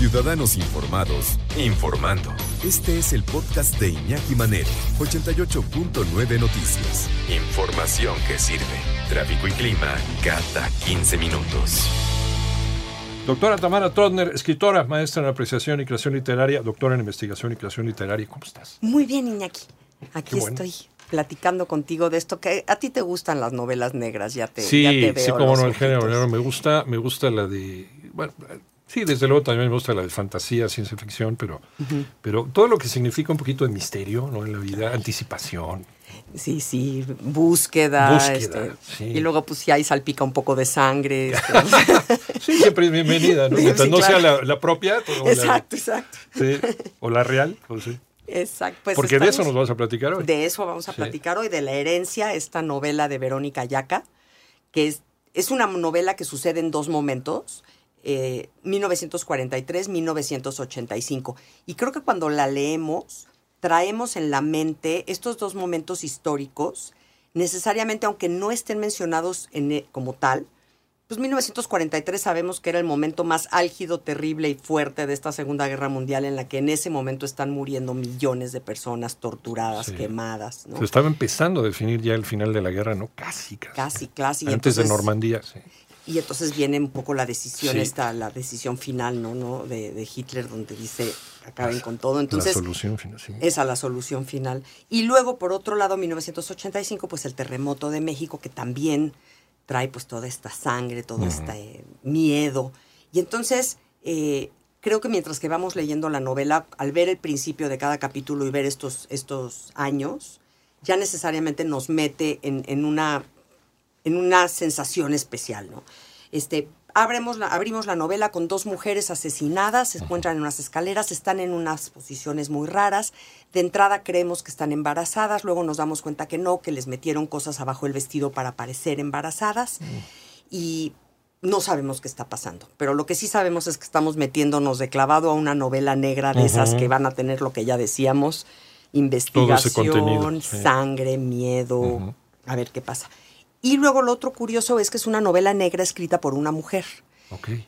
Ciudadanos Informados, informando. Este es el podcast de Iñaki Manero, 88.9 Noticias. Información que sirve. Tráfico y clima cada 15 minutos. Doctora Tamara Trotner, escritora, maestra en apreciación y creación literaria, doctora en investigación y creación literaria. ¿Cómo estás? Muy bien, Iñaki. Aquí estoy platicando contigo de esto que a ti te gustan las novelas negras, ya te, sí, ya te veo Sí, como no, el género negro me gusta, me gusta la de, bueno, sí, desde luego también me gusta la de fantasía, ciencia ficción, pero, pero todo lo que significa un poquito de misterio, ¿no? En la vida, anticipación. Sí, sí, búsqueda. Búsqueda, este, sí. Y luego, pues, si ahí salpica un poco de sangre. este. Sí, siempre es bienvenida, ¿no? Mientras sí, no sea la, la propia, o la- exacto, exacto. sí, o la real, sí. Exacto. Pues Porque de eso nos vas a platicar hoy. De eso vamos a platicar hoy, de la herencia, esta novela de Verónica Yaca, que es, es una novela que sucede en dos momentos, eh, 1943-1985. Y creo que cuando la leemos, traemos en la mente estos dos momentos históricos, necesariamente, aunque no estén mencionados en, e- como tal, pues 1943 sabemos que era el momento más álgido, terrible y fuerte de esta Segunda Guerra Mundial en la que en ese momento están muriendo millones de personas torturadas, Sí. quemadas, ¿no? Se estaba empezando a definir ya el final de la guerra, ¿no? Casi, casi. Casi, casi. Antes de Normandía, sí. Y entonces viene un poco la decisión Sí. esta, la decisión final, ¿no? ¿no? De, de Hitler, donde dice acaben con todo. Entonces, la solución final, sí. esa la solución final. Y luego, por otro lado, 1985, pues el terremoto de México, que también trae pues toda esta sangre, todo este miedo. Y entonces, eh, creo que mientras que vamos leyendo la novela, al ver el principio de cada capítulo y ver estos, estos años, ya necesariamente nos mete en, en una en una sensación especial, ¿no? Este, abremos la, abrimos la novela con dos mujeres asesinadas, se encuentran en unas escaleras, están en unas posiciones muy raras. De entrada creemos que están embarazadas, luego nos damos cuenta que no, que les metieron cosas abajo el vestido para parecer embarazadas. Y no sabemos qué está pasando. Pero lo que sí sabemos es que estamos metiéndonos de clavado a una novela negra de esas que van a tener lo que ya decíamos, investigación, sí. sangre, miedo, a ver qué pasa. Y luego lo otro curioso es que es una novela negra escrita por una mujer.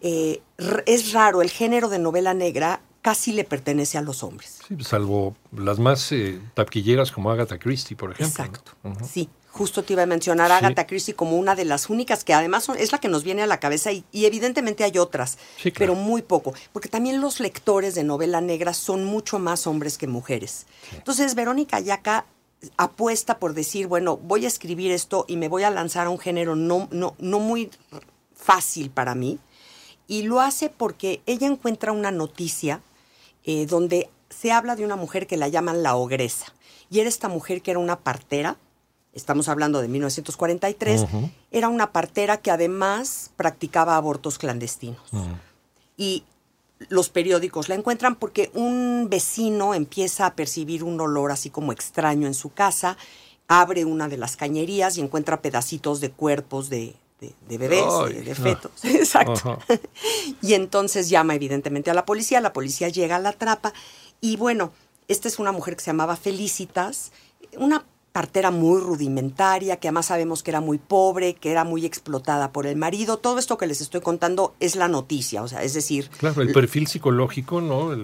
Eh, es raro, el género de novela negra casi le pertenece a los hombres. Sí, salvo las más eh, taquilleras como Agatha Christie, por ejemplo. ¿no? Exacto. Sí, justo te iba a mencionar a Sí. Agatha Christie como una de las únicas que además son- es la que nos viene a la cabeza y, y evidentemente hay otras, Sí, claro. pero muy poco, porque también los lectores de novela negra son mucho más hombres que mujeres. Entonces, Verónica Yaca apuesta por decir, bueno, voy a escribir esto y me voy a lanzar a un género no, no, no muy fácil para mí. Y lo hace porque ella encuentra una noticia eh, donde se habla de una mujer que la llaman la ogresa. Y era esta mujer que era una partera, estamos hablando de 1943, era una partera que además practicaba abortos clandestinos. Y los periódicos la encuentran porque un vecino empieza a percibir un olor así como extraño en su casa, abre una de las cañerías y encuentra pedacitos de cuerpos de, de- de bebés, Ay, de, de fetos. Exacto. Y entonces llama evidentemente a la policía, la policía llega, la atrapa y bueno, esta es una mujer que se llamaba Felicitas, una partera muy rudimentaria, que además sabemos que era muy pobre, que era muy explotada por el marido. Todo esto que les estoy contando es la noticia, o sea, es decir, Claro, el perfil psicológico, ¿no? El,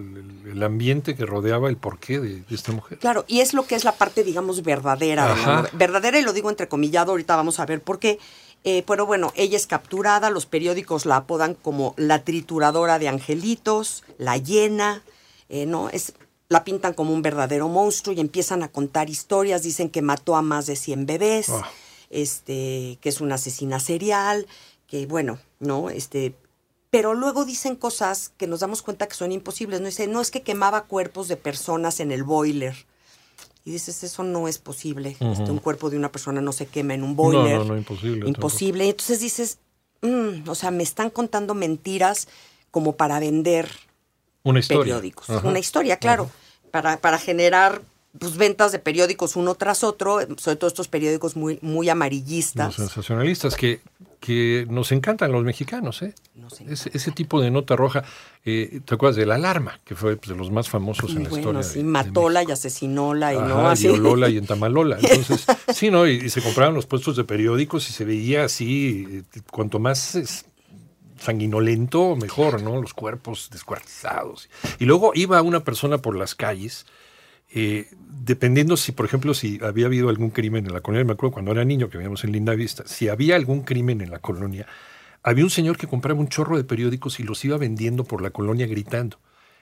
el- ambiente que rodeaba el porqué de, de esta mujer. Claro, y es lo que es la parte, digamos, verdadera. de la. Verdadera, y lo digo entrecomillado, ahorita vamos a ver por qué. Eh, pero bueno, ella es capturada, los periódicos la apodan como la trituradora de angelitos, la llena, eh, ¿no? Es, la pintan como un verdadero monstruo y empiezan a contar historias, dicen que mató a más de 100 bebés, Ah. este, que es una asesina serial, que bueno, ¿no? Este, pero luego dicen cosas que nos damos cuenta que son imposibles. No dice, no es que quemaba cuerpos de personas en el boiler. Y dices, eso no es posible. Este, un cuerpo de una persona no se quema en un boiler. no, no, imposible, Imposible. Y entonces dices, mm, o sea, me están contando mentiras como para vender Una historia. periódicos. Ajá. Una historia, claro. Para, para generar pues, ventas de periódicos uno tras otro, sobre todo estos periódicos muy, muy Los amarillistas. sensacionalistas que, que nos encantan los mexicanos, ¿eh? Nos Ese, ese tipo de nota roja. eh, ¿Te acuerdas de La Alarma? Que fue pues, de los más famosos en la bueno, historia. sí, de- de matóla México. y asesinóla y Ajá, no así. Violóla y Entamalola. Entonces, sí, ¿no? Y, y se compraban los puestos de periódicos y se veía así, eh, cuanto más es- sanguinolento, mejor, ¿no? Los cuerpos descuartizados. Y luego iba una persona por las calles, eh, dependiendo si, por ejemplo, si había habido algún crimen en la colonia, me acuerdo cuando era niño que vivíamos en Linda Vista, si había algún crimen en la colonia, había un señor que compraba un chorro de periódicos y los iba vendiendo por la colonia gritando.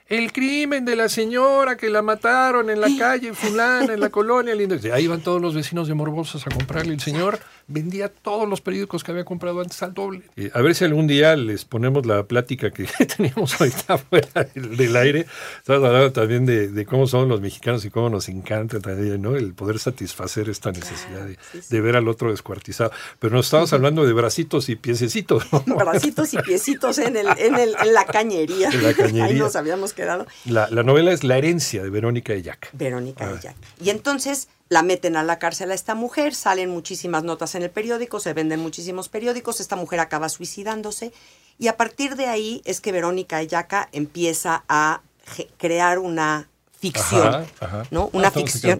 El crimen de la señora que la mataron en la calle fulana, en la colonia. Linda. Ahí iban todos los vecinos de Morbosas a comprarle. El señor vendía todos los periódicos que había comprado antes al doble. Eh, a ver si algún día les ponemos la plática que teníamos ahorita fuera del, aire. Estamos hablando también de, cómo somos los mexicanos y cómo nos encanta también, ¿no? El poder satisfacer esta necesidad de, ver al otro descuartizado. Pero nos estamos hablando de bracitos y piececitos. Bracitos y piecitos en, el, en, el, en la cañería. En la cañería. Ahí nos habíamos quedado. La, novela es La herencia de Verónica de Jack. Verónica de Jack. Y entonces la meten a la cárcel a esta mujer, salen muchísimas notas en el periódico, se venden muchísimos periódicos, esta mujer acaba suicidándose y a partir de ahí es que Verónica Ayaca empieza a crear una ficción, ¿no? Una ficción.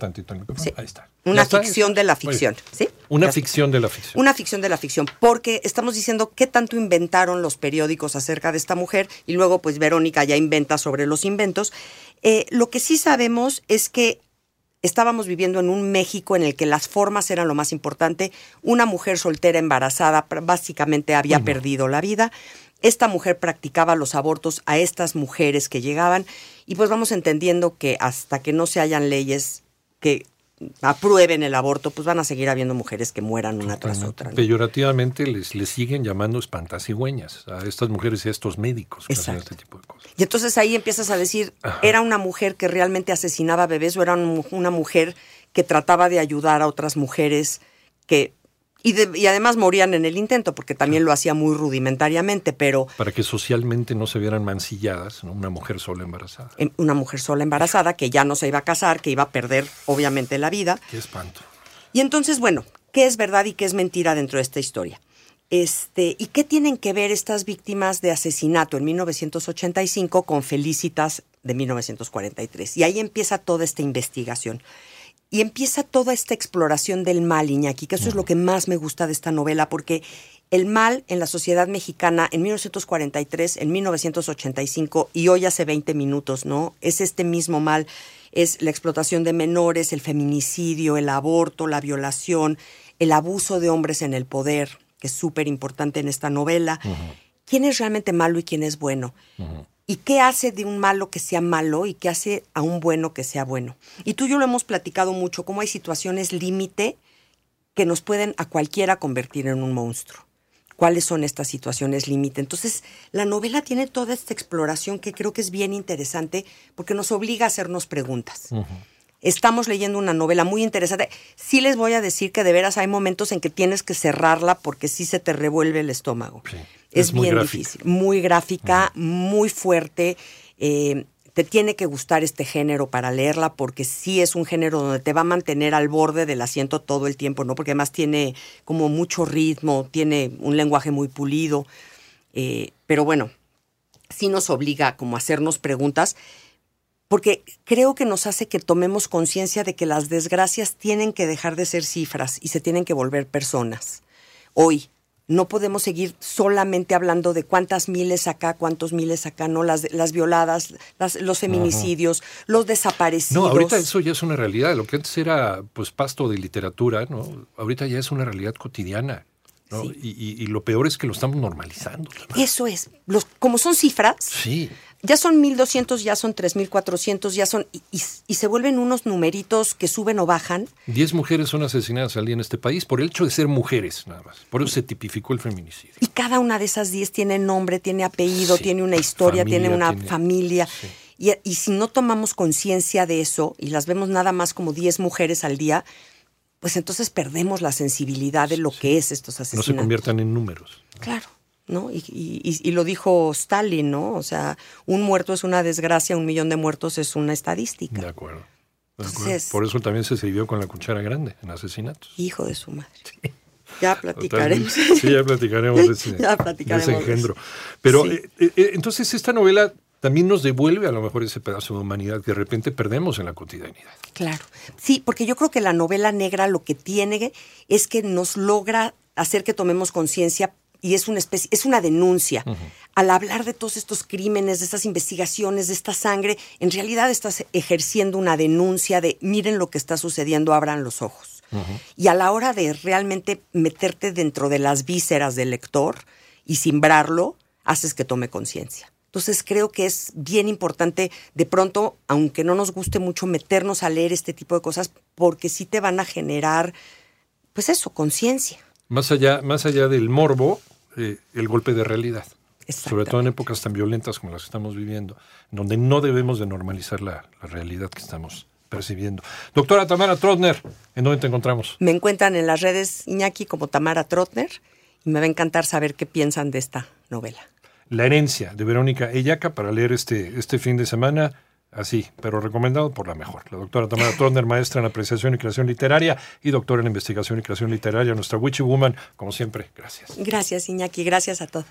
Ahí está. Una ficción de la ficción, ¿sí? Una ficción de la ficción. Una ficción de la ficción, porque estamos diciendo qué tanto inventaron los periódicos acerca de esta mujer y luego pues Verónica ya inventa sobre los inventos. Eh, lo que sí sabemos es que estábamos viviendo en un México en el que las formas eran lo más importante. Una mujer soltera embarazada básicamente había perdido la vida. Esta mujer practicaba los abortos a estas mujeres que llegaban y pues vamos entendiendo que hasta que no se hayan leyes que aprueben el aborto, pues van a seguir habiendo mujeres que mueran una tras otra. Peyorativamente les, les siguen llamando espantasigüeñas a estas mujeres y a estos médicos que hacen este tipo de cosas. Y entonces ahí empiezas a decir, ¿era una mujer que realmente asesinaba bebés o era una mujer que trataba de ayudar a otras mujeres que y, además morían en el intento, porque también lo hacía muy rudimentariamente, pero... Para que socialmente no se vieran mancilladas, una mujer sola embarazada. Una mujer sola embarazada, que ya no se iba a casar, que iba a perder obviamente la vida. Qué espanto. Y entonces, bueno, ¿qué es verdad y qué es mentira dentro de esta historia? Este, ¿Y qué tienen que ver estas víctimas de asesinato en 1985 con Felicitas de 1943? Y ahí empieza toda esta investigación. Y empieza toda esta exploración del mal, Iñaki, que eso es lo que más me gusta de esta novela, porque el mal en la sociedad mexicana en 1943, en 1985 y hoy hace 20 minutos, ¿no? Es este mismo mal, es la explotación de menores, el feminicidio, el aborto, la violación, el abuso de hombres en el poder, que es súper importante en esta novela. ¿Quién es realmente malo y quién es bueno? ¿Y qué hace de un malo que sea malo y qué hace a un bueno que sea bueno? Y tú y yo lo hemos platicado mucho, cómo hay situaciones límite que nos pueden a cualquiera convertir en un monstruo. ¿Cuáles son estas situaciones límite? Entonces, la novela tiene toda esta exploración que creo que es bien interesante porque nos obliga a hacernos preguntas. Estamos leyendo una novela muy interesante. Sí les voy a decir que de veras hay momentos en que tienes que cerrarla porque sí se te revuelve el estómago. Es, bien difícil, muy gráfica, muy fuerte. Eh, te tiene que gustar este género para leerla porque sí es un género donde te va a mantener al borde del asiento todo el tiempo, ¿no? Porque además tiene como mucho ritmo, tiene un lenguaje muy pulido. Eh, pero bueno, sí nos obliga como a hacernos preguntas porque creo que nos hace que tomemos conciencia de que las desgracias tienen que dejar de ser cifras y se tienen que volver personas. Hoy, no podemos seguir solamente hablando de cuántas miles acá, cuántos miles acá, no, las, las violadas, los feminicidios, los desaparecidos. No, ahorita eso ya es una realidad. Lo que antes era pues pasto de literatura, ¿no? Ahorita ya es una realidad cotidiana. ¿no? Y, y, lo peor es que lo estamos normalizando. Eso es. Los, como son cifras, sí ya son 1200, ya son 3400, ya son. Y, se vuelven unos numeritos que suben o bajan. Diez mujeres son asesinadas al día en este país por el hecho de ser mujeres, nada más. Por eso se tipificó el feminicidio. Y cada una de esas diez tiene nombre, tiene apellido, tiene una historia, tiene una familia. Y, y, si no tomamos conciencia de eso y las vemos nada más como 10 mujeres al día, pues entonces perdemos la sensibilidad de lo que es estos asesinatos. No se conviertan en números. Claro. ¿No? Y, y, lo dijo Stalin, ¿no? O sea, un muerto es una desgracia, un millón de muertos es una estadística. De acuerdo. Por eso también se sirvió con la cuchara grande en asesinatos. Hijo de su madre. Ya platicaremos. Sí, ya platicaremos de ese, ya platicaremos engendro. Pero eh, eh, eh, entonces esta novela también nos devuelve a lo mejor ese pedazo de humanidad que de repente perdemos en la cotidianidad. Claro, sí, porque yo creo que la novela negra lo que tiene es que nos logra hacer que tomemos conciencia y es una especie, es una denuncia. Al hablar de todos estos crímenes, de estas investigaciones, de esta sangre, en realidad estás ejerciendo una denuncia de miren lo que está sucediendo, abran los ojos. Y a la hora de realmente meterte dentro de las vísceras del lector y simbrarlo, haces que tome conciencia. Entonces creo que es bien importante de pronto, aunque no nos guste mucho, meternos a leer este tipo de cosas porque sí te van a generar, pues eso, conciencia. Más allá, más allá del morbo, eh, el golpe de realidad. Sobre todo en épocas tan violentas como las que estamos viviendo, donde no debemos de normalizar la, la realidad que estamos percibiendo. Doctora Tamara Trotner, ¿en dónde te encontramos? Me encuentran en las redes Iñaki como Tamara Trotner y me va a encantar saber qué piensan de esta novela. La herencia de Verónica Ellaca para leer este, este fin de semana. Así, pero recomendado por la mejor. La doctora Tamara Trotner, maestra en apreciación y creación literaria y doctora en investigación y creación literaria, nuestra Witchy Woman, como siempre. Gracias. Gracias, Iñaki. Gracias a todos.